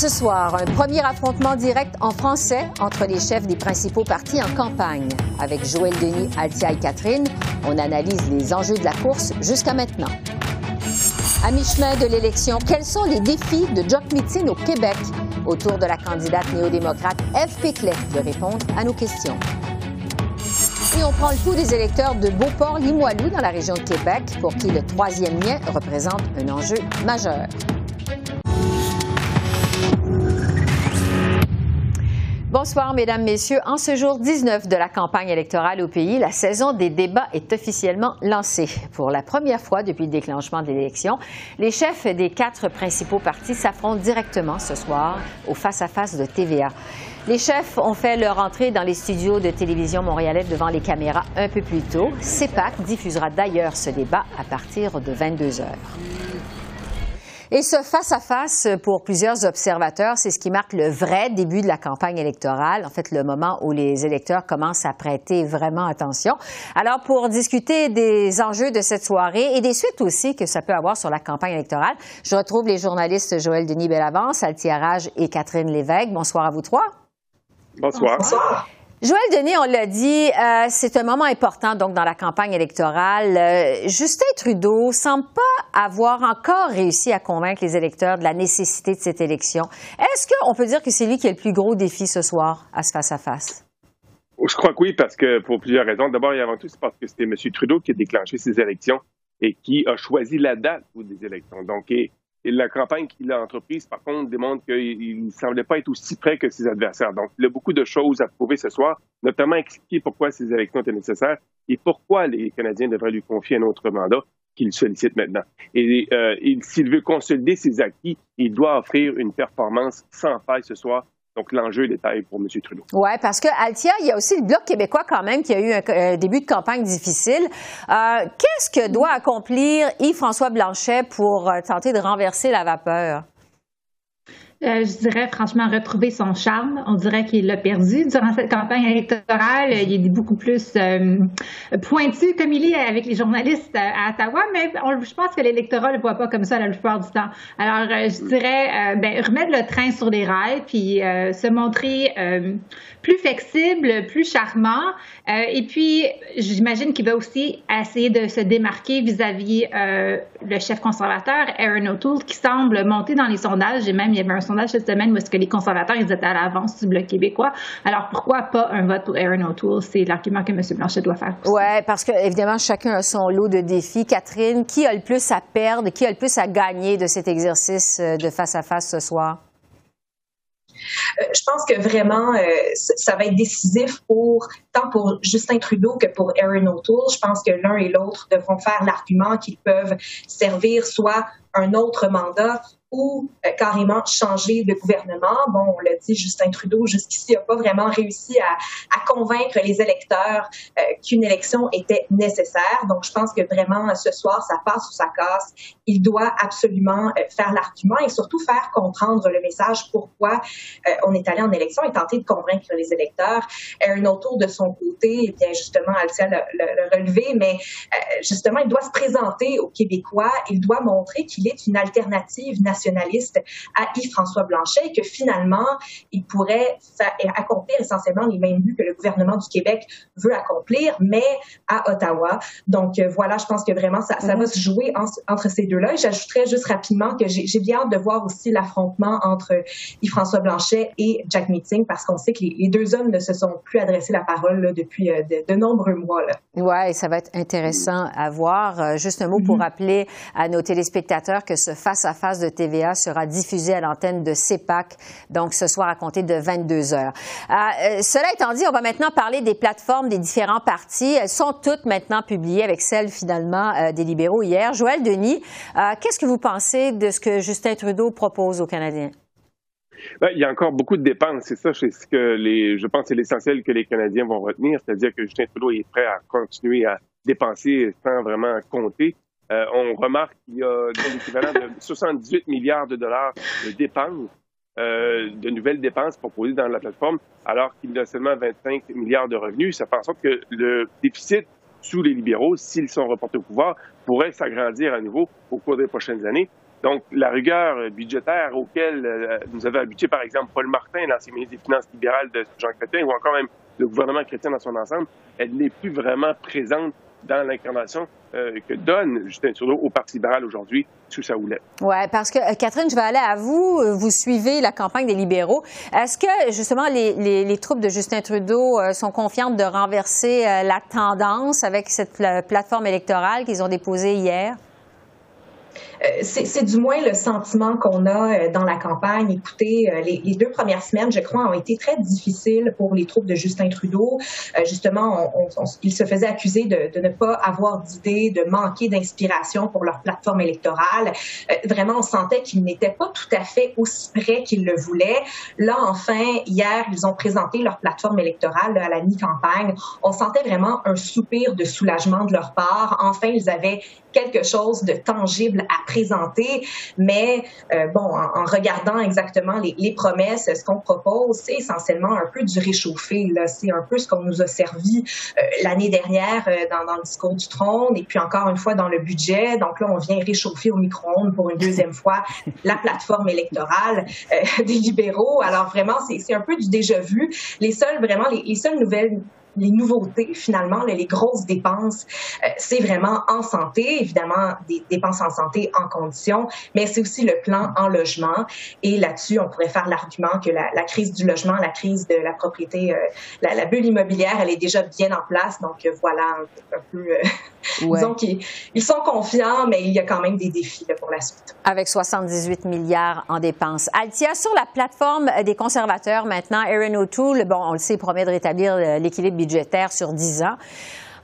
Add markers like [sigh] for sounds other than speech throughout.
Ce soir, un premier affrontement direct en français entre les chefs des principaux partis en campagne. Avec Joël Denis, Altia et Catherine, on analyse les enjeux de la course jusqu'à maintenant. À mi-chemin de l'élection, quels sont les défis de Jock Meeting au Québec? Autour de la candidate néo-démocrate Eve Péclet de répondre à nos questions. Et on prend le pouls des électeurs de Beauport-Limoilou dans la région de Québec, pour qui le troisième lien représente un enjeu majeur. Bonsoir, Mesdames, Messieurs. En ce jour 19 de la campagne électorale au pays, la saison des débats est officiellement lancée. Pour la première fois depuis le déclenchement de l'élection, les chefs des quatre principaux partis s'affrontent directement ce soir au face-à-face de TVA. Les chefs ont fait leur entrée dans les studios de télévision montréalais devant les caméras un peu plus tôt. CEPAC diffusera d'ailleurs ce débat à partir de 22 heures. Et ce face-à-face, pour plusieurs observateurs, c'est ce qui marque le vrai début de la campagne électorale, en fait le moment où les électeurs commencent à prêter vraiment attention. Alors, pour discuter des enjeux de cette soirée et des suites aussi que ça peut avoir sur la campagne électorale, je retrouve les journalistes Joël Denis Bellavance, Altiarage et Catherine Lévesque. Bonsoir à vous trois. Bonsoir. Bonsoir. Joël Denis, on l'a dit, euh, c'est un moment important donc dans la campagne électorale. Euh, Justin Trudeau semble pas avoir encore réussi à convaincre les électeurs de la nécessité de cette élection. Est-ce qu'on peut dire que c'est lui qui a le plus gros défi ce soir à ce face-à-face? Je crois que oui, parce que pour plusieurs raisons. D'abord et avant tout, c'est parce que c'était M. Trudeau qui a déclenché ces élections et qui a choisi la date des élections. Donc, la campagne qu'il a entreprise, par contre, démontre qu'il ne semblait pas être aussi prêt que ses adversaires. Donc, il a beaucoup de choses à prouver ce soir, notamment expliquer pourquoi ces élections étaient nécessaires et pourquoi les Canadiens devraient lui confier un autre mandat qu'il sollicite maintenant. Et euh, s'il veut consolider ses acquis, il doit offrir une performance sans faille ce soir donc, l'enjeu est pour M. Trudeau. Oui, parce que Altia, il y a aussi le Bloc québécois quand même qui a eu un, début de campagne difficile. Euh, qu'est-ce que doit accomplir Yves-François Blanchet pour euh, tenter de renverser la vapeur? Euh, je dirais franchement retrouver son charme. On dirait qu'il l'a perdu durant cette campagne électorale. Il est beaucoup plus euh, pointu comme il est avec les journalistes à, Ottawa, mais je pense que l'électorat ne le voit pas comme ça la plupart du temps. Alors, euh, je dirais ben, remettre le train sur les rails, puis se montrer plus flexible, plus charmant. et puis, j'imagine qu'il va aussi essayer de se démarquer vis-à-vis le chef conservateur, Aaron O'Toole, qui semble monter dans les sondages. Et même, y avait un sondage cette semaine où est-ce que les conservateurs, ils étaient à l'avance du Bloc québécois. Alors, pourquoi pas un vote pour Aaron O'Toole? C'est l'argument que M. Blanchet doit faire. Oui, parce que, évidemment, chacun a son lot de défis. Catherine, qui a le plus à perdre, qui a le plus à gagner de cet exercice euh, de face à face ce soir? Euh, je pense que vraiment, euh, ça va être décisif pour tant pour Justin Trudeau que pour Aaron O'Toole. Je pense que l'un et l'autre devront faire l'argument qu'ils peuvent servir soit un autre mandat ou euh, carrément changer de gouvernement. Bon, on l'a dit, Justin Trudeau jusqu'ici n'a pas vraiment réussi à, convaincre les électeurs euh, qu'une élection était nécessaire. Donc, je pense que vraiment ce soir, ça passe ou ça casse. Il doit absolument euh, faire l'argument et surtout faire comprendre le message pourquoi on est allé en élection et tenter de convaincre les électeurs. Un autour de son côté, eh bien justement, Alcia l'a le, relevé, mais justement, il doit se présenter aux Québécois. Il doit montrer qu'il est une alternative nationale nationaliste à Yves-François Blanchet et que finalement, il pourrait accomplir essentiellement les mêmes buts que le gouvernement du Québec veut accomplir, mais à Ottawa. Donc euh, voilà, je pense que vraiment, ça, ça va se jouer entre ces deux-là. J'ajouterais juste rapidement que j'ai bien hâte de voir aussi l'affrontement entre Yves-François Blanchet et Jack Meeting parce qu'on sait que les, deux hommes ne se sont plus adressés la parole depuis euh, de, nombreux mois. Oui, ça va être intéressant à voir. Euh, juste un mot pour mm-hmm. rappeler à nos téléspectateurs que ce face-à-face -face de TV sera diffusé à l'antenne de CEPAC, donc ce soir à compter de 22 heures. Euh, euh, cela étant dit, on va maintenant parler des plateformes des différents partis. Elles sont toutes maintenant publiées avec celle finalement euh, des libéraux hier. Joël Denis, qu'est-ce que vous pensez de ce que Justin Trudeau propose aux Canadiens? Ben, il y a encore beaucoup de dépenses. C'est ça, c'est ce que je pense, c'est l'essentiel que les Canadiens vont retenir, c'est-à-dire que Justin Trudeau est prêt à continuer à dépenser sans vraiment compter. Euh, on remarque qu'il y a l'équivalent de [laughs] 78 milliards de dollars de dépenses, euh, de nouvelles dépenses proposées dans la plateforme, alors qu'il y a seulement 25 milliards de revenus. Ça fait en sorte que le déficit sous les libéraux, s'ils sont reportés au pouvoir, pourrait s'agrandir à nouveau au cours des prochaines années. Donc, la rigueur budgétaire auquel euh, nous avait habitué, par exemple, Paul Martin, l'ancien ministre des Finances libérales de Jean Chrétien, ou encore même le gouvernement chrétien dans son ensemble, elle n'est plus vraiment présente dans l'incarnation euh, que donne Justin Trudeau au Parti libéral aujourd'hui sous sa houlette. Oui, parce que euh, Catherine, je vais aller à vous. Vous suivez la campagne des libéraux. Est-ce que justement les, les, troupes de Justin Trudeau sont confiantes de renverser la tendance avec cette plateforme électorale qu'ils ont déposée hier? Euh, c'est du moins le sentiment qu'on a euh, dans la campagne. Écoutez, euh, les, deux premières semaines, je crois, ont été très difficiles pour les troupes de Justin Trudeau. justement, on, on, ils se faisaient accuser de, de ne pas avoir d'idées, de manquer d'inspiration pour leur plateforme électorale. vraiment, on sentait qu'ils n'étaient pas tout à fait aussi près qu'ils le voulaient. Là, enfin, hier, ils ont présenté leur plateforme électorale à la mi-campagne. On sentait vraiment un soupir de soulagement de leur part. Enfin, ils avaient quelque chose de tangible à présenter, mais euh, bon, en, regardant exactement les, promesses, ce qu'on propose, c'est essentiellement un peu du réchauffé. C'est un peu ce qu'on nous a servi euh, l'année dernière euh, dans, dans, le discours du trône, et puis encore une fois dans le budget. Donc là, on vient réchauffer au micro-ondes pour une deuxième fois [laughs] la plateforme électorale des libéraux. Alors vraiment, c'est un peu du déjà vu. Les seules vraiment les, les seules nouvelles les nouveautés, finalement, les grosses dépenses, euh, c'est vraiment en santé, évidemment, des dépenses en santé en conditions, mais c'est aussi le plan en logement. Et là-dessus, on pourrait faire l'argument que la, la, crise du logement, la crise de la propriété, euh, la, la, bulle immobilière, elle est déjà bien en place. Donc, euh, voilà un, peu, qu'ils ils sont confiants, mais il y a quand même des défis là, pour la suite. Avec 78 milliards en dépenses. Altia, sur la plateforme des conservateurs maintenant, Aaron O'Toole, bon, on le sait, promet de rétablir l'équilibre budgétaire sur 10 ans.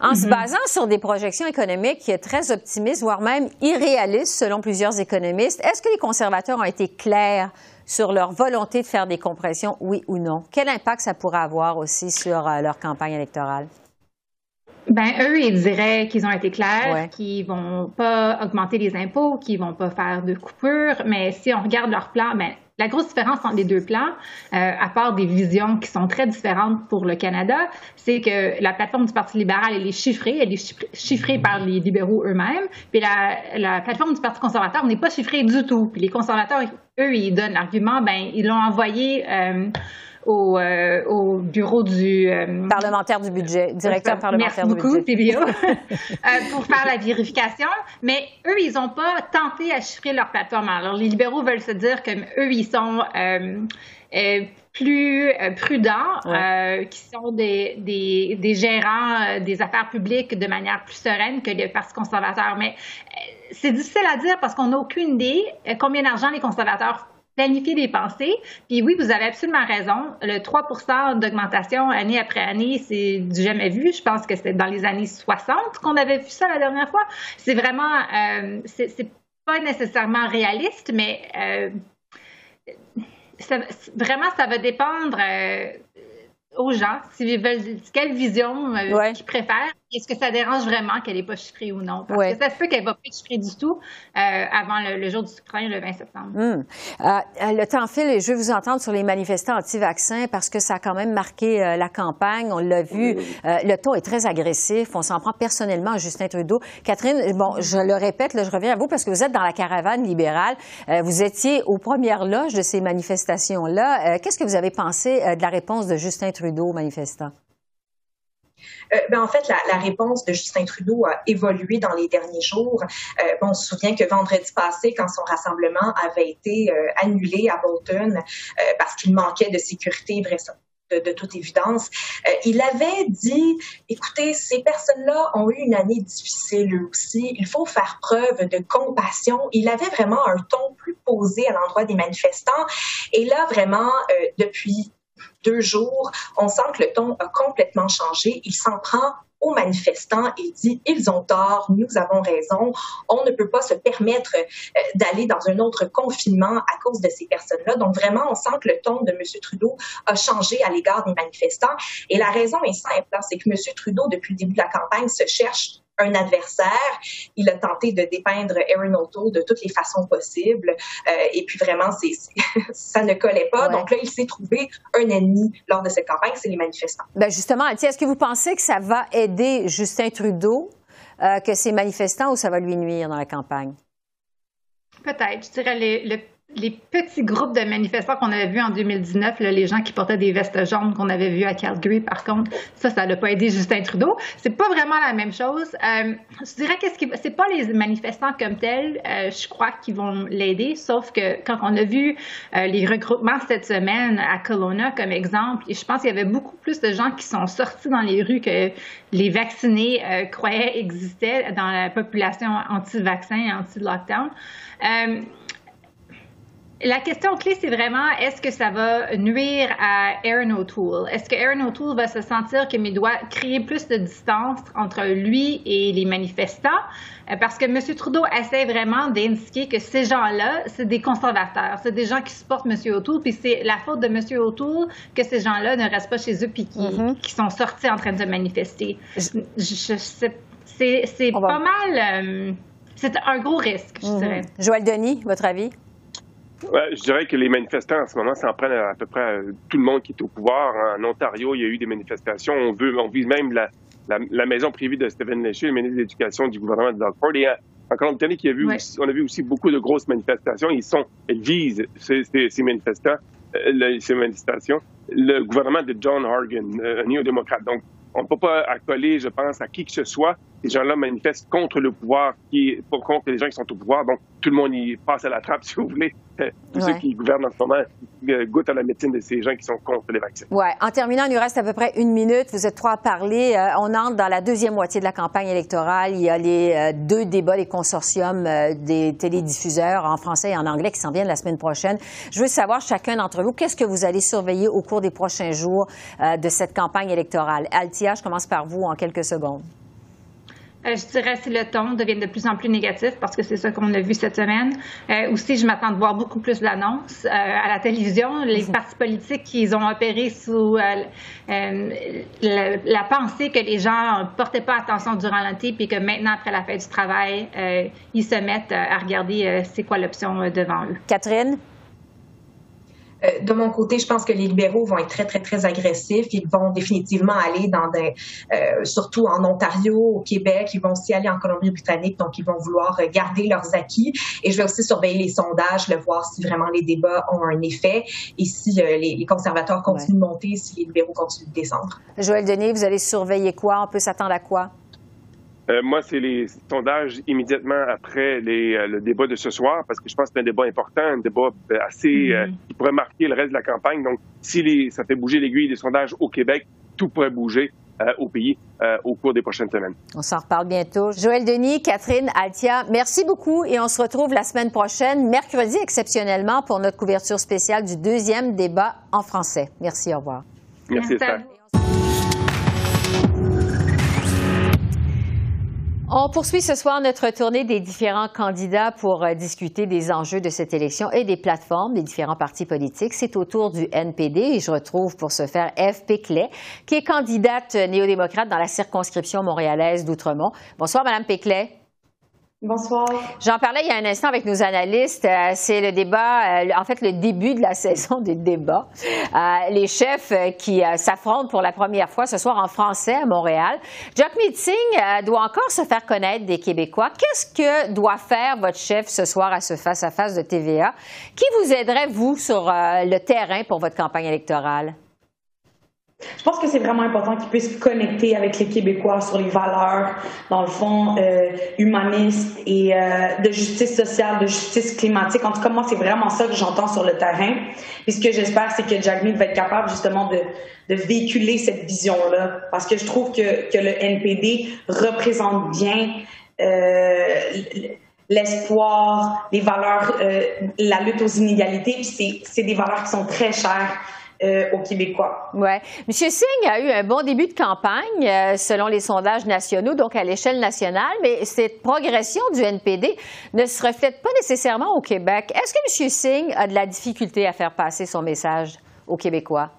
En se mhm. basant sur des projections économiques très optimistes, voire même irréalistes selon plusieurs économistes, est-ce que les conservateurs ont été clairs sur leur volonté de faire des compressions, oui ou non? Quel impact ça pourrait avoir aussi sur euh, leur campagne électorale? Ben eux, ils diraient qu'ils ont été clairs, qu'ils vont pas augmenter les impôts, qu'ils vont pas faire de coupures. Mais si on regarde leur plan, ben la grosse différence entre les deux plans, euh, à part des visions qui sont très différentes pour le Canada, c'est que la plateforme du Parti libéral, elle est chiffrée, elle est chiffrée par les libéraux eux-mêmes, puis la, la, plateforme du Parti conservateur n'est pas chiffrée du tout. Puis les conservateurs, eux, ils donnent l'argument, ben ils l'ont envoyé euh, au, euh, au bureau du euh, parlementaire du budget, directeur parlementaire Merci beaucoup, du budget. [laughs] euh, pour faire la vérification. Mais eux, ils n'ont pas tenté à chiffrer leur plateforme. Alors, les libéraux veulent se dire que eux, ils sont euh, plus prudents, qui sont des, des, des gérants des affaires publiques de manière plus sereine que le Parti conservateur. Mais c'est difficile à dire parce qu'on n'a aucune idée combien d'argent les conservateurs planifier des pensées. Puis oui, vous avez absolument raison. Le 3% d'augmentation année après année, c'est du jamais vu. Je pense que c'est dans les années 60 qu'on avait vu ça la dernière fois. C'est vraiment, euh, c'est pas nécessairement réaliste, mais euh, vraiment, ça va dépendre. Euh, aux gens, s'ils veulent quelle vision ils préfèrent. Est-ce que ça dérange vraiment qu'elle n'est pas chiffrée ou non? Parce que ça se peut qu'elle ne va pas être chiffrée du tout euh, avant le, jour du scrutin, le 20 septembre. Hmm. Euh, le temps file et je veux vous entendre sur les manifestants anti-vaccins parce que ça a quand même marqué la campagne. On l'a vu. le ton est très agressif. On s'en prend personnellement à Justin Trudeau. Catherine, bon, je le répète, là, je reviens à vous parce que vous êtes dans la caravane libérale. vous étiez aux premières loges de ces manifestations-là. Qu'est-ce que vous avez pensé de la réponse de Justin Trudeau? Trudeau manifestants? Euh, ben, en fait, la, réponse de Justin Trudeau a évolué dans les derniers jours. Euh, on se souvient que vendredi passé, quand son rassemblement avait été euh, annulé à Bolton parce qu'il manquait de sécurité de, toute évidence. Il avait dit, écoutez, ces personnes-là ont eu une année difficile eux aussi. Il faut faire preuve de compassion. Il avait vraiment un ton plus posé à l'endroit des manifestants. Et là, vraiment, depuis deux jours, on sent que le ton a complètement changé. Il s'en prend aux manifestants et dit ils ont tort, nous avons raison, on ne peut pas se permettre euh, d'aller dans un autre confinement à cause de ces personnes-là. Donc vraiment, on sent que le ton de M. Trudeau a changé à l'égard des manifestants. Et la raison est simple, hein, c'est que M. Trudeau, depuis le début de la campagne, se cherche un adversaire. Il a tenté de dépeindre Aaron O'Toole de toutes les façons possibles. Euh, et puis vraiment, c'est, [laughs] ça ne collait pas. Donc là, il s'est trouvé un ennemi lors de cette campagne, c'est les manifestants. Ben justement, est-ce que vous pensez que ça va aider Justin Trudeau, euh, que ces manifestants, ou ça va lui nuire dans la campagne? Peut-être. Je dirais le les petits groupes de manifestants qu'on avait vus en 2019, les gens qui portaient des vestes jaunes qu'on avait vus à Calgary, par contre, ça, ça n'a pas aidé Justin Trudeau. C'est pas vraiment la même chose. Euh, je dirais que ce c'est pas les manifestants comme tels, euh, je crois, qui vont l'aider, sauf que quand on a vu euh, les regroupements cette semaine à Kelowna, comme exemple, je pense qu'il y avait beaucoup plus de gens qui sont sortis dans les rues que les vaccinés croyaient existaient dans la population anti-vaccin et anti-lockdown. La question clé, c'est vraiment est-ce que ça va nuire à Aaron O'Toole? Est-ce que Aaron O'Toole va se sentir qu'il doit créer plus de distance entre lui et les manifestants? Euh, parce que M. Trudeau essaie vraiment d'indiquer que ces gens-là, c'est des conservateurs, c'est des gens qui supportent M. O'Toole, puis c'est la faute de M. O'Toole que ces gens-là ne restent pas chez eux puis qui, mm-hmm. qui sont sortis en train de manifester. c'est pas mal. Euh, c'est un gros risque, je mm-hmm. dirais. Joël Denis, votre avis? Je dirais que les manifestants en ce moment s'en prennent à, peu près tout le monde qui est au pouvoir. En Ontario, il y a eu des manifestations. On veut, on vise même la, la, maison privée de Stephen Léger, le ministre de l'Éducation du gouvernement de Doug Ford. Et en Colombie-Britannique, il y a vu on a vu aussi beaucoup de grosses manifestations. Ils sont, elles visent ces, ces, manifestants, euh, ces manifestations, le gouvernement de John Horgan, euh, un néo-démocrate. Donc, on ne peut pas accoler, je pense, à qui que ce soit. Ces gens-là manifestent contre le pouvoir, qui, contre les gens qui sont au pouvoir. Donc, tout le monde y passe à la trappe, [laughs] si vous voulez. [laughs] Tous ceux qui gouvernent en ce moment euh, goûtent à la médecine de ces gens qui sont contre les vaccins. Oui. En terminant, il nous reste à peu près une minute. Vous êtes trois à parler. Euh, on entre dans la deuxième moitié de la campagne électorale. Il y a les euh, deux débats, les consortiums des télédiffuseurs en français et en anglais qui s'en viennent la semaine prochaine. Je veux savoir, chacun d'entre vous, qu'est-ce que vous allez surveiller au cours des prochains jours de cette campagne électorale? Altia, je commence par vous en quelques secondes. Euh, je dirais que le ton devient de plus en plus négatif parce que c'est ça qu'on a vu cette semaine. Euh, aussi, je m'attends de voir beaucoup plus d'annonces euh, à la télévision. Les mhm. partis politiques qui ont opéré sous la, pensée que les gens ne portaient pas attention durant l'été puis que maintenant, après la fête du travail, ils se mettent à regarder c'est quoi l'option devant eux. Catherine? Euh, de mon côté, je pense que les libéraux vont être très, très, très agressifs. Ils vont définitivement aller dans des, euh, surtout en Ontario, au Québec, ils vont aussi aller en Colombie-Britannique, donc ils vont vouloir garder leurs acquis. Et je vais aussi surveiller les sondages, le voir si vraiment les débats ont un effet et si euh, les, conservateurs continuent de monter, si les libéraux continuent de descendre. Joël Denis, vous allez surveiller quoi? On peut s'attendre à quoi? Euh, moi, c'est les sondages immédiatement après les, euh, le débat de ce soir, parce que je pense que c'est un débat important, un débat euh, assez mm-hmm. qui pourrait marquer le reste de la campagne. Donc, si les, ça fait bouger l'aiguille des sondages au Québec, tout pourrait bouger. au pays au cours des prochaines semaines. On s'en reparle bientôt. Joël Denis, Catherine, Altia, merci beaucoup et on se retrouve la semaine prochaine, mercredi exceptionnellement, pour notre couverture spéciale du deuxième débat en français. Merci, au revoir. Merci, merci On poursuit ce soir notre tournée des différents candidats pour euh, discuter des enjeux de cette élection et des plateformes des différents partis politiques. C'est au tour du NPD et je retrouve pour ce faire Eve Péclet, qui est candidate néo-démocrate dans la circonscription montréalaise d'Outremont. Bonsoir, Madame Péclet. Bonsoir. J'en parlais il y a un instant avec nos analystes. Euh, c'est le débat, euh, en fait, le début de la [laughs] saison des débats. Euh, les chefs qui s'affrontent pour la première fois ce soir en français à Montréal. Jack Meeting doit encore se faire connaître des Québécois. Qu'est-ce que doit faire votre chef ce soir à ce face-à-face -face de TVA? Qui vous aiderait, vous, sur le terrain pour votre campagne électorale? Je pense que c'est vraiment important qu'ils puissent connecter avec les Québécois sur les valeurs, dans le fond, euh, humanistes et euh, de justice sociale, de justice climatique. En tout cas, moi, c'est vraiment ça que j'entends sur le terrain. Et ce que j'espère, c'est que Jack va être capable justement de, véhiculer cette vision-là. Parce que je trouve que, que le NPD représente bien euh, l'espoir, les valeurs, la lutte aux inégalités. Puis c'est des valeurs qui sont très chères euh, aux Québécois. Ouais. Monsieur Singh a eu un bon début de campagne euh, selon les sondages nationaux, donc à l'échelle nationale, mais cette progression du NPD ne se reflète pas nécessairement au Québec. Est-ce que Monsieur Singh a de la difficulté à faire passer son message aux Québécois?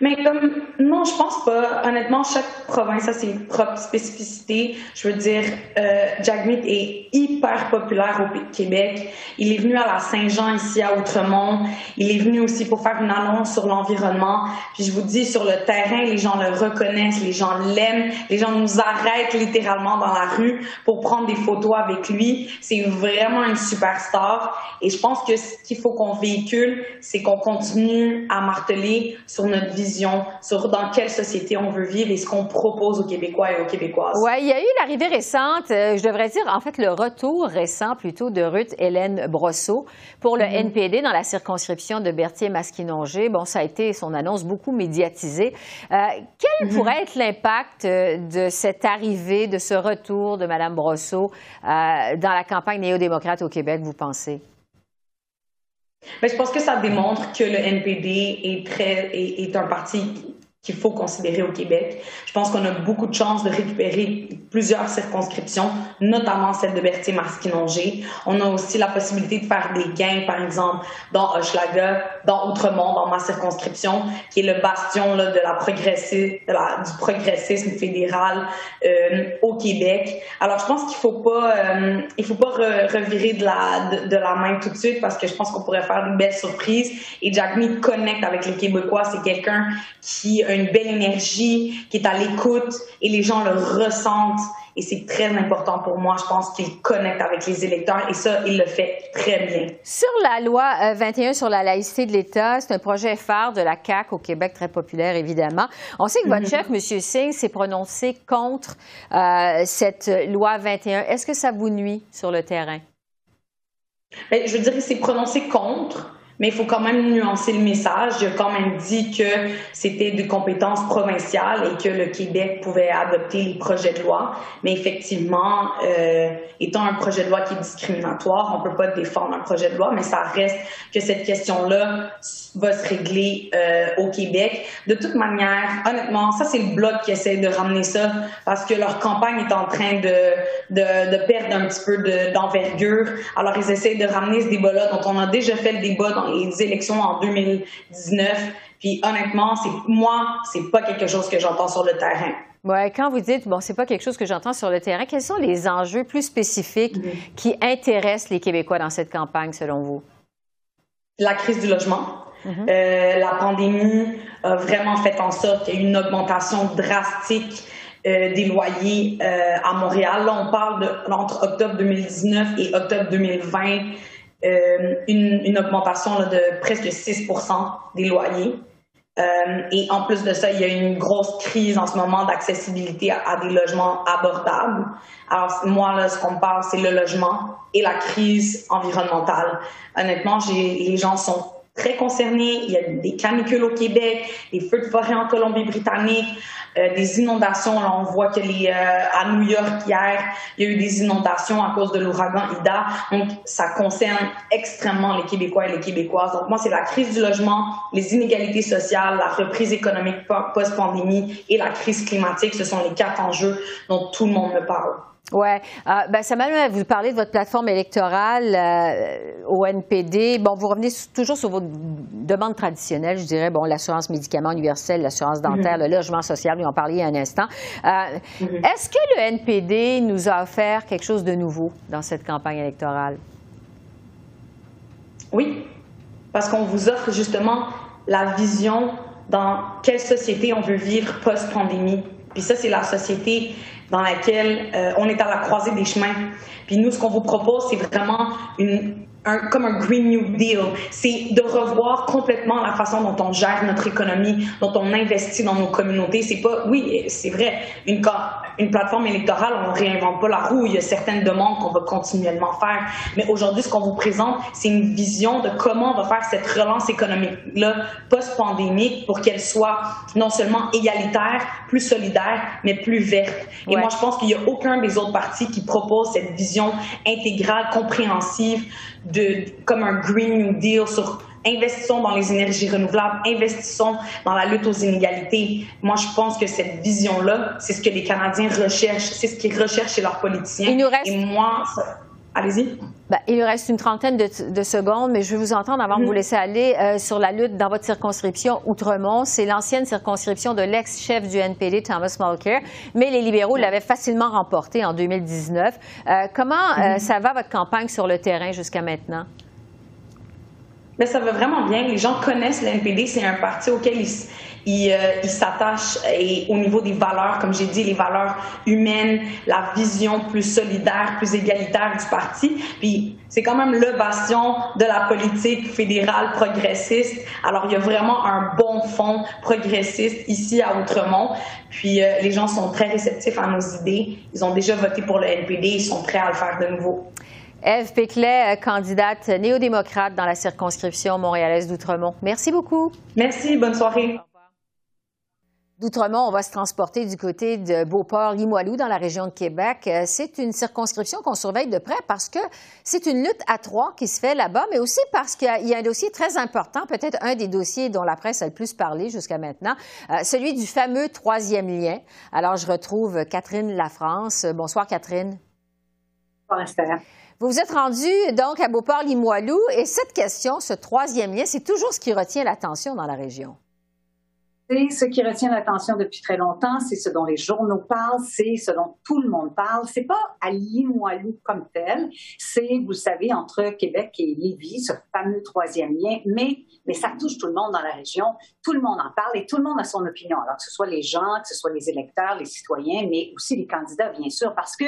Mais comme, non, je pense pas. Honnêtement, chaque province a ses propres spécificités. Je veux dire, euh, Jagmeet est hyper populaire au Québec. Il est venu à la Saint-Jean ici à Outremont. Il est venu aussi pour faire une annonce sur l'environnement. Puis je vous dis, sur le terrain, les gens le reconnaissent, les gens l'aiment, les gens nous arrêtent littéralement dans la rue pour prendre des photos avec lui. C'est vraiment une superstar. Et je pense que ce qu'il faut qu'on véhicule, c'est qu'on continue à marteler sur notre vision sur dans quelle société on veut vivre et ce qu'on propose aux Québécois et aux Québécoises. Oui, il y a eu l'arrivée récente, euh, je devrais dire en fait le retour récent plutôt de Ruth Hélène Brosseau pour le mm-hmm. NPD dans la circonscription de Berthier-Masquinongé. Bon, ça a été son annonce beaucoup médiatisée. Euh, quel mm-hmm. pourrait être l'impact euh, de cette arrivée, de ce retour de Mme Brosseau dans la campagne néo-démocrate au Québec, vous pensez? Mais je pense que ça démontre que le NPD est, très, est, est un parti qu'il faut considérer au Québec. Je pense qu'on a beaucoup de chances de récupérer plusieurs circonscriptions, notamment celle de Berthier-Masquinongé. On a aussi la possibilité de faire des gains, par exemple, dans Hochelaga, dans Outremont, dans ma circonscription, qui est le bastion là, de la progressi de la, du progressisme fédéral euh, au Québec. Alors, je pense qu'il faut pas, euh, il faut pas revirer de la, de, la main tout de suite parce que je pense qu'on pourrait faire une belle surprise. Et Jack Mead connecte avec les Québécois. C'est quelqu'un qui a une belle énergie, qui est à l'écoute et les gens le ressentent. Et c'est très important pour moi. Je pense qu'il connecte avec les électeurs et ça, il le fait très bien. Sur la loi 21 euh, sur la laïcité de l'État, c'est un projet phare de la CAQ au Québec, très populaire évidemment. On sait que votre mm-hmm. chef, M. Singh, s'est prononcé contre euh, cette loi 21. Est-ce que ça vous nuit sur le terrain? Ben, je veux dire, il s'est prononcé contre mais il faut quand même nuancer le message. J'ai quand même dit que c'était de compétences provinciales et que le Québec pouvait adopter les projets de loi. Mais effectivement, euh, étant un projet de loi qui est discriminatoire, on peut pas défendre un projet de loi, mais ça reste que cette question-là va se régler euh, au Québec. De toute manière, honnêtement, ça c'est le bloc qui essaie de ramener ça parce que leur campagne est en train de, de, de perdre un petit peu d'envergure. Alors ils essaient de ramener ce débat-là dont on a déjà fait le débat dans les élections en 2019. Puis honnêtement, c'est moi, c'est pas quelque chose que j'entends sur le terrain. Ouais, quand vous dites bon, c'est pas quelque chose que j'entends sur le terrain, quels sont les enjeux plus spécifiques mm-hmm. qui intéressent les Québécois dans cette campagne selon vous? La crise du logement. Mm-hmm. Euh, la pandémie a vraiment fait en sorte qu'il y ait une augmentation drastique euh, des loyers euh, à Montréal. Là, on parle de, entre octobre 2019 et octobre 2020 euh, une, une, augmentation de presque 6 des loyers. Euh, et en plus de ça, il y a une grosse crise en ce moment d'accessibilité à, des logements abordables. Alors moi, là, ce qu'on parle, c'est le logement et la crise environnementale. Honnêtement, les gens sont très concernés. Il y a des canicules au Québec, des feux de forêt en Colombie-Britannique, euh, des inondations. Là, on voit que les, euh, à New York hier, il y a eu des inondations à cause de l'ouragan Ida. Donc, ça concerne extrêmement les Québécois et les Québécoises. Donc, moi, c'est la crise du logement, les inégalités sociales, la reprise économique post-pandémie et la crise climatique. Ce sont les quatre enjeux dont tout le monde me parle. Oui. Euh, ben, Samuel, vous parlez de votre plateforme électorale euh, au NPD. Bon, vous revenez toujours sur vos demandes traditionnelles, je dirais, bon, l'assurance médicaments universelle, l'assurance dentaire, mm-hmm. le logement social, nous en parliez il y a un instant. Euh, mm-hmm. Est-ce que le NPD nous a offert quelque chose de nouveau dans cette campagne électorale? Oui, parce qu'on vous offre justement la vision dans quelle société on veut vivre post-pandémie. Puis ça, c'est la société dans laquelle euh, on est à la croisée des chemins. Puis nous, ce qu'on vous propose, c'est vraiment une comme un Green New Deal. C'est de revoir complètement la façon dont on gère notre économie, dont on investit dans nos communautés. C'est pas, oui, c'est vrai, une, une plateforme électorale, on réinvente pas la roue. Il y a certaines demandes qu'on va continuellement faire. Mais aujourd'hui, ce qu'on vous présente, c'est une vision de comment on va faire cette relance économique-là post-pandémique pour qu'elle soit non seulement égalitaire, plus solidaire, mais plus verte. Et moi, je pense qu'il y a aucun des autres partis qui propose cette vision intégrale, compréhensive de, comme un Green New Deal sur investissons dans les énergies renouvelables, investissons dans la lutte aux inégalités. Moi, je pense que cette vision-là, c'est ce que les Canadiens recherchent, c'est ce qu'ils recherchent chez leurs politiciens. Il nous reste... Et moi, allez-y. Ben, il reste une trentaine de, secondes, mais je vais vous entendre avant de vous mm-hmm. laisser aller euh, sur la lutte dans votre circonscription Outremont. C'est l'ancienne circonscription de l'ex-chef du NPD, Thomas Mulcair, mais les libéraux l'avaient facilement remporté en 2019. Euh, comment euh, mm-hmm. ça va votre campagne sur le terrain jusqu'à maintenant? Mais ça va vraiment bien. Les gens connaissent l'NPD. C'est un parti auquel ils, ils, euh, s'attachent et au niveau des valeurs, comme j'ai dit, les valeurs humaines, la vision plus solidaire, plus égalitaire du parti. Puis c'est quand même le bastion de la politique fédérale progressiste. Alors il y a vraiment un bon fond progressiste ici à Outremont. Puis euh, les gens sont très réceptifs à nos idées. Ils ont déjà voté pour le NPD. Ils sont prêts à le faire de nouveau. Eve Péclet, euh, candidate néo-démocrate dans la circonscription montréalaise d'Outremont. Merci beaucoup. Merci, bonne soirée. D'Outremont, on va se transporter du côté de Beauport-Limoilou dans la région de Québec. Euh, c'est une circonscription qu'on surveille de près parce que c'est une lutte à trois qui se fait là-bas, mais aussi parce qu'il y a un dossier très important, peut-être un des dossiers dont la presse a le plus parlé jusqu'à maintenant, euh, celui du fameux troisième lien. Alors, je retrouve Catherine Lafrance. Bonsoir, Catherine. Bonsoir, vous vous êtes rendu donc à Beauport-Limoilou et cette question, ce troisième lien, c'est toujours ce qui retient l'attention dans la région. C'est ce qui retient l'attention depuis très longtemps, c'est ce dont les journaux parlent, c'est ce dont tout le monde parle. C'est pas à Limoilou comme tel, c'est, vous savez, entre Québec et Lévis, ce fameux troisième lien, mais, mais ça touche tout le monde dans la région. Tout le monde en parle et tout le monde a son opinion. Alors que ce soit les gens, que ce soit les électeurs, les citoyens, mais aussi les candidats, bien sûr, parce que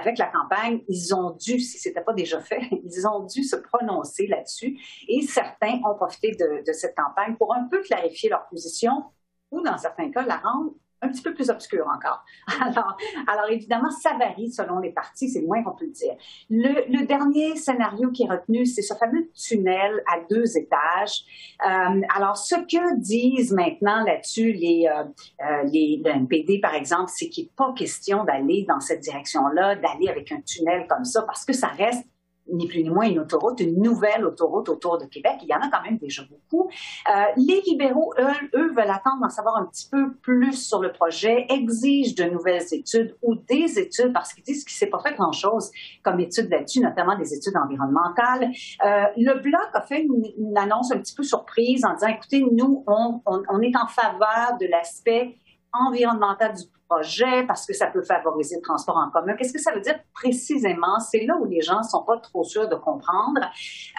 avec la campagne, ils ont dû, si c'était pas déjà fait, [laughs] ils ont dû se prononcer là-dessus et certains ont profité de, de cette campagne pour un peu clarifier leur position ou dans certains cas, la rendre un petit peu plus obscure encore. [laughs] Alors, alors évidemment, ça varie selon les parties, c'est moins qu'on peut le dire. Le, dernier scénario qui est retenu, c'est ce fameux tunnel à deux étages. Euh, alors, ce que disent maintenant là-dessus les, euh, euh les le NPD, par exemple, c'est qu'il n'est pas question d'aller dans cette direction-là, d'aller avec un tunnel comme ça, parce que ça reste ni plus ni moins une autoroute, une nouvelle autoroute autour de Québec. Il y en a quand même déjà beaucoup. Euh, les libéraux, eux, veulent attendre d'en savoir un petit peu plus sur le projet, exigent de nouvelles études ou des études parce qu'ils disent qu'il ne s'est pas fait grand-chose comme études là-dessus, notamment des études environnementales. Euh, le Bloc a fait une, annonce un petit peu surprise en disant, écoutez, nous, on, est en faveur de l'aspect environnemental du projet parce que ça peut favoriser le transport en commun. Qu'est-ce que ça veut dire précisément? C'est là où les gens sont pas trop sûrs de comprendre.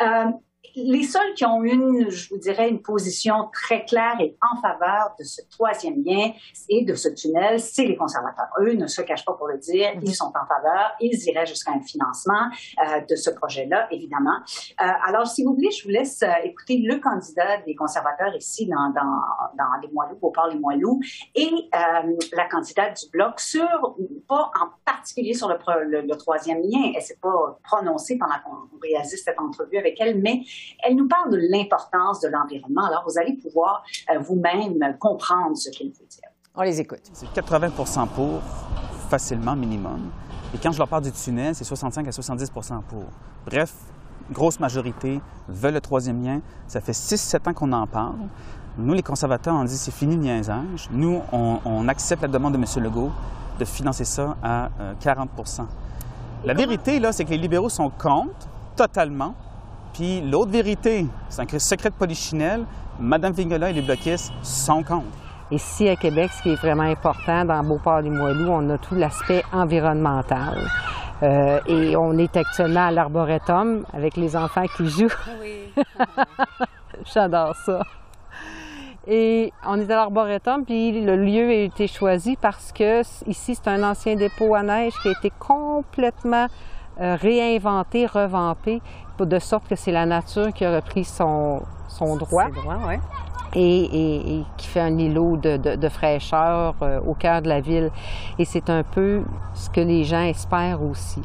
Euh, les seuls qui ont une, je vous dirais, une position très claire et en faveur de ce troisième lien et de ce tunnel, c'est les conservateurs. Eux ne se cachent pas pour le dire, ils sont en faveur, ils iraient jusqu'à un financement euh, de ce projet-là, évidemment. Euh, alors, si vous voulez, je vous laisse euh, écouter le candidat des conservateurs ici dans, dans, dans les Moilous, au port les Moilous, et euh, la candidate du Bloc sur, pas en particulier sur le, le, troisième lien, elle s'est pas prononcée pendant qu'on réalise cette entrevue avec elle, mais elle nous parle de l'importance de l'environnement. Alors, vous allez pouvoir euh, vous-même comprendre ce qu'elle veut dire. On les écoute. C'est 80% pour, facilement minimum. Et quand je leur parle du tunnel, c'est 65 à 70% pour. Bref, grosse majorité veulent le troisième lien. Ça fait 6-7 ans qu'on en parle. Nous, les conservateurs, on dit c'est fini le niaisage. Nous, on, accepte la demande de M. Legault de financer ça à 40 euh, La vérité, là, c'est que les libéraux sont contre totalement puis l'autre vérité, c'est un secret de polichinelle, Mme Vingola et les bloquistes sont contre. Ici à Québec, ce qui est vraiment important, dans Beauport-les-Moilous, on a tout l'aspect environnemental. Euh, et on est actuellement à l'arboretum avec les enfants qui jouent. Oui. [laughs] J'adore ça. Et on est à l'arboretum, puis le lieu a été choisi parce que ici, c'est un ancien dépôt à neige qui a été complètement euh, réinventé, revampé, de sorte que c'est la nature qui a repris son, son droit. Et, qui fait un îlot de, fraîcheur euh, au cœur de la ville. Et c'est un peu ce que les gens espèrent aussi.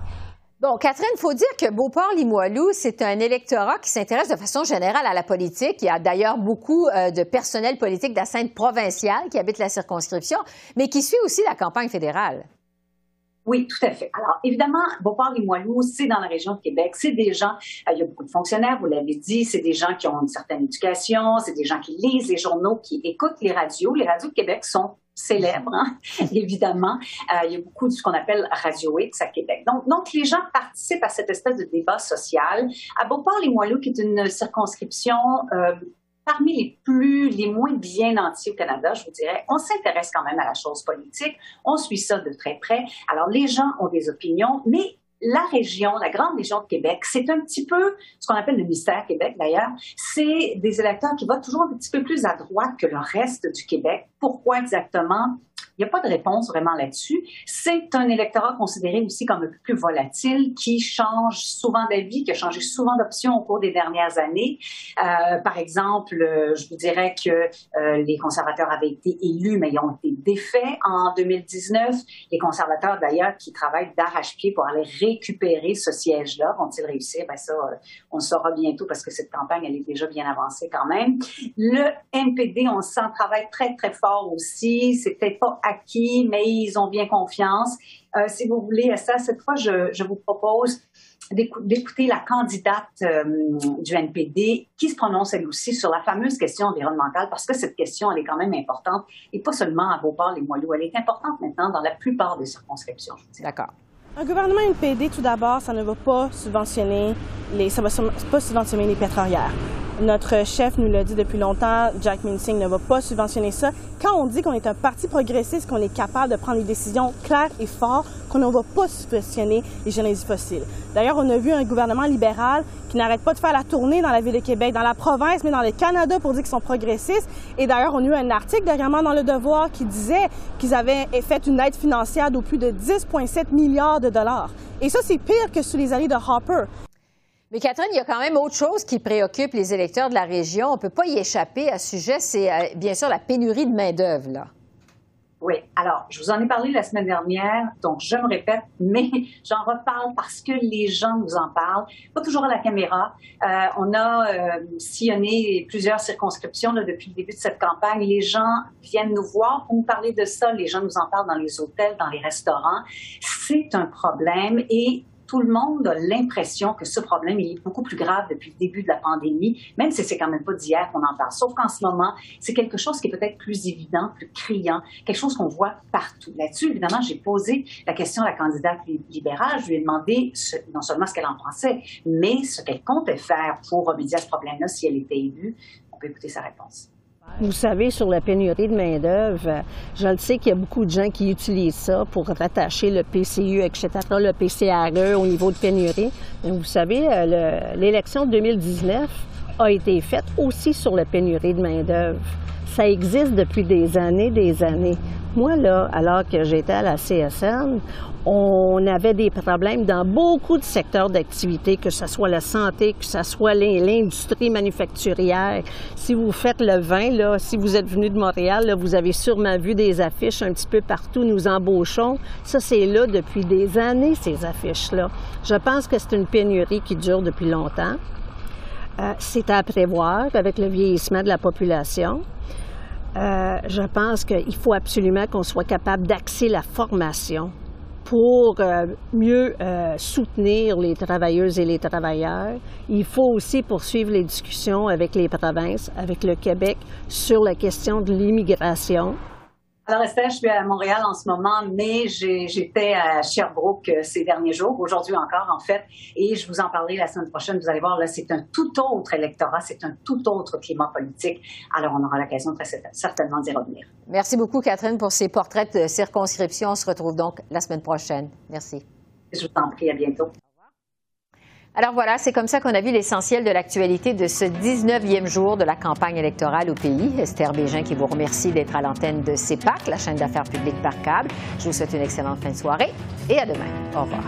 Bon, Catherine, il faut dire que Beauport-Limoilou, c'est un électorat qui s'intéresse de façon générale à la politique. Il y a d'ailleurs beaucoup euh, de personnel politique de la scène provinciale qui habite la circonscription, mais qui suit aussi la campagne fédérale. Oui, tout à fait. Alors, évidemment, Beauport-Limoilou, c'est dans la région de Québec. C'est des gens, euh, il y a beaucoup de fonctionnaires, vous l'avez dit, c'est des gens qui ont une certaine éducation, c'est des gens qui lisent les journaux, qui écoutent les radios. Les radios de Québec sont célèbres, hein, [laughs] évidemment. Euh, il y a beaucoup de ce qu'on appelle Radio X à Québec. Donc, donc, les gens participent à cette espèce de débat social. À Beauport-Limoilou, qui est une circonscription euh, parmi les plus, les moins bien nantis au Canada, je vous dirais, on s'intéresse quand même à la chose politique, on suit ça de très près. Alors, les gens ont des opinions, mais la région, la grande région de Québec, c'est un petit peu ce qu'on appelle le mystère Québec d'ailleurs. C'est des électeurs qui votent toujours un petit peu plus à droite que le reste du Québec. Pourquoi exactement? Il n'y a pas de réponse vraiment là-dessus. C'est un électorat considéré aussi comme peu plus volatile, qui change souvent d'avis, qui a changé souvent d'option au cours des dernières années. Euh, par exemple, euh, je vous dirais que euh, les conservateurs avaient été élus, mais ils ont été défaits en 2019. Les conservateurs, d'ailleurs, qui travaillent d'arrache-pied pour aller récupérer ce siège-là, vont-ils réussir? Ben ça, euh, on le saura bientôt parce que cette campagne, elle est déjà bien avancée quand même. Le NPD, on sent, travaille très, très fort aussi. Peut-être pas acquis, mais ils ont bien confiance. Euh, si vous voulez, à ça, cette fois, je, je vous propose d'écouter la candidate euh, du NPD qui se prononce elle aussi sur la fameuse question environnementale parce que cette question, elle est quand même importante et pas seulement à Beauport, les Moilous, elle est importante maintenant dans la plupart des circonscriptions. D'accord. Un gouvernement NPD, tout d'abord, ça ne va pas subventionner les, ça va pas subventionner les pétrolières. Notre chef nous l'a dit depuis longtemps, Jack Minsing ne va pas subventionner ça. Quand on dit qu'on est un parti progressiste, qu'on est capable de prendre des décisions claires et fortes, qu'on ne va pas subventionner les énergies fossiles. D'ailleurs, on a vu un gouvernement libéral qui n'arrête pas de faire la tournée dans la ville de Québec, dans la province, mais dans le Canada pour dire qu'ils sont progressistes. Et d'ailleurs, on a eu un article dernièrement dans Le Devoir qui disait qu'ils avaient fait une aide financière de plus de 10,7 milliards de dollars. Et ça, c'est pire que sous les années de Harper. Mais Catherine, il y a quand même autre chose qui préoccupe les électeurs de la région. On ne peut pas y échapper à ce sujet. C'est euh, bien sûr la pénurie de main-d'œuvre. Oui, alors, je vous en ai parlé la semaine dernière, donc je me répète, [laughs] mais j'en reparle parce que les gens nous en parlent, pas toujours à la caméra. Euh, on a euh, sillonné plusieurs circonscriptions depuis le début de cette campagne. Les gens viennent nous voir pour nous parler de ça. Les gens nous en parlent dans les hôtels, dans les restaurants. C'est un problème et tout le monde a l'impression que ce problème est beaucoup plus grave depuis le début de la pandémie, même si c'est quand même pas d'hier qu'on en parle. Sauf qu'en ce moment, c'est quelque chose qui est peut-être plus évident, plus criant, quelque chose qu'on voit partout. Là-dessus, évidemment, j'ai posé la question à la candidate libérale. Je lui ai demandé non seulement ce qu'elle en pensait, mais ce qu'elle comptait faire pour remédier à ce problème-là si elle était élue. On peut écouter sa réponse. Vous savez, sur la pénurie de main-d'œuvre, je le sais qu'il y a beaucoup de gens qui utilisent ça pour rattacher le PCU, etc., le PCRE au niveau de pénurie. Vous savez, euh, l'élection de 2019 a été faite aussi sur la pénurie de main-d'œuvre. Ça existe depuis des années, des années. Moi, là, alors que j'étais à la CSN, on avait des problèmes dans beaucoup de secteurs d'activité, que ce soit la santé, que ce soit l'industrie manufacturière. Si vous faites le vin, là, si vous êtes venu de Montréal, vous avez sûrement vu des affiches un petit peu partout, nous embauchons. Ça, c'est là depuis des années, ces affiches-là. Je pense que c'est une pénurie qui dure depuis longtemps. Euh, c'est à prévoir avec le vieillissement de la population. Euh, je pense qu'il faut absolument qu'on soit capable d'axer la formation pour euh, mieux euh, soutenir les travailleuses et les travailleurs. Il faut aussi poursuivre les discussions avec les provinces, avec le Québec, sur la question de l'immigration. Alors Esther, je suis à Montréal en ce moment, mais j'étais à Sherbrooke euh, ces derniers jours, aujourd'hui encore en fait, et je vous en parlerai la semaine prochaine. Vous allez voir, là, c'est un tout autre électorat, c'est un tout autre climat politique. Alors on aura l'occasion très certainement d'y revenir. Merci beaucoup Catherine pour ces portraits de circonscription. On se retrouve donc la semaine prochaine. Merci. Je vous en prie, à bientôt. Alors voilà, c'est comme ça qu'on a vu l'essentiel de l'actualité de ce 19e jour de la campagne électorale au pays. Esther Bégin qui vous remercie d'être à l'antenne de CEPAC, la chaîne d'affaires publiques par câble. Je vous souhaite une excellente fin de soirée et à demain. Au revoir.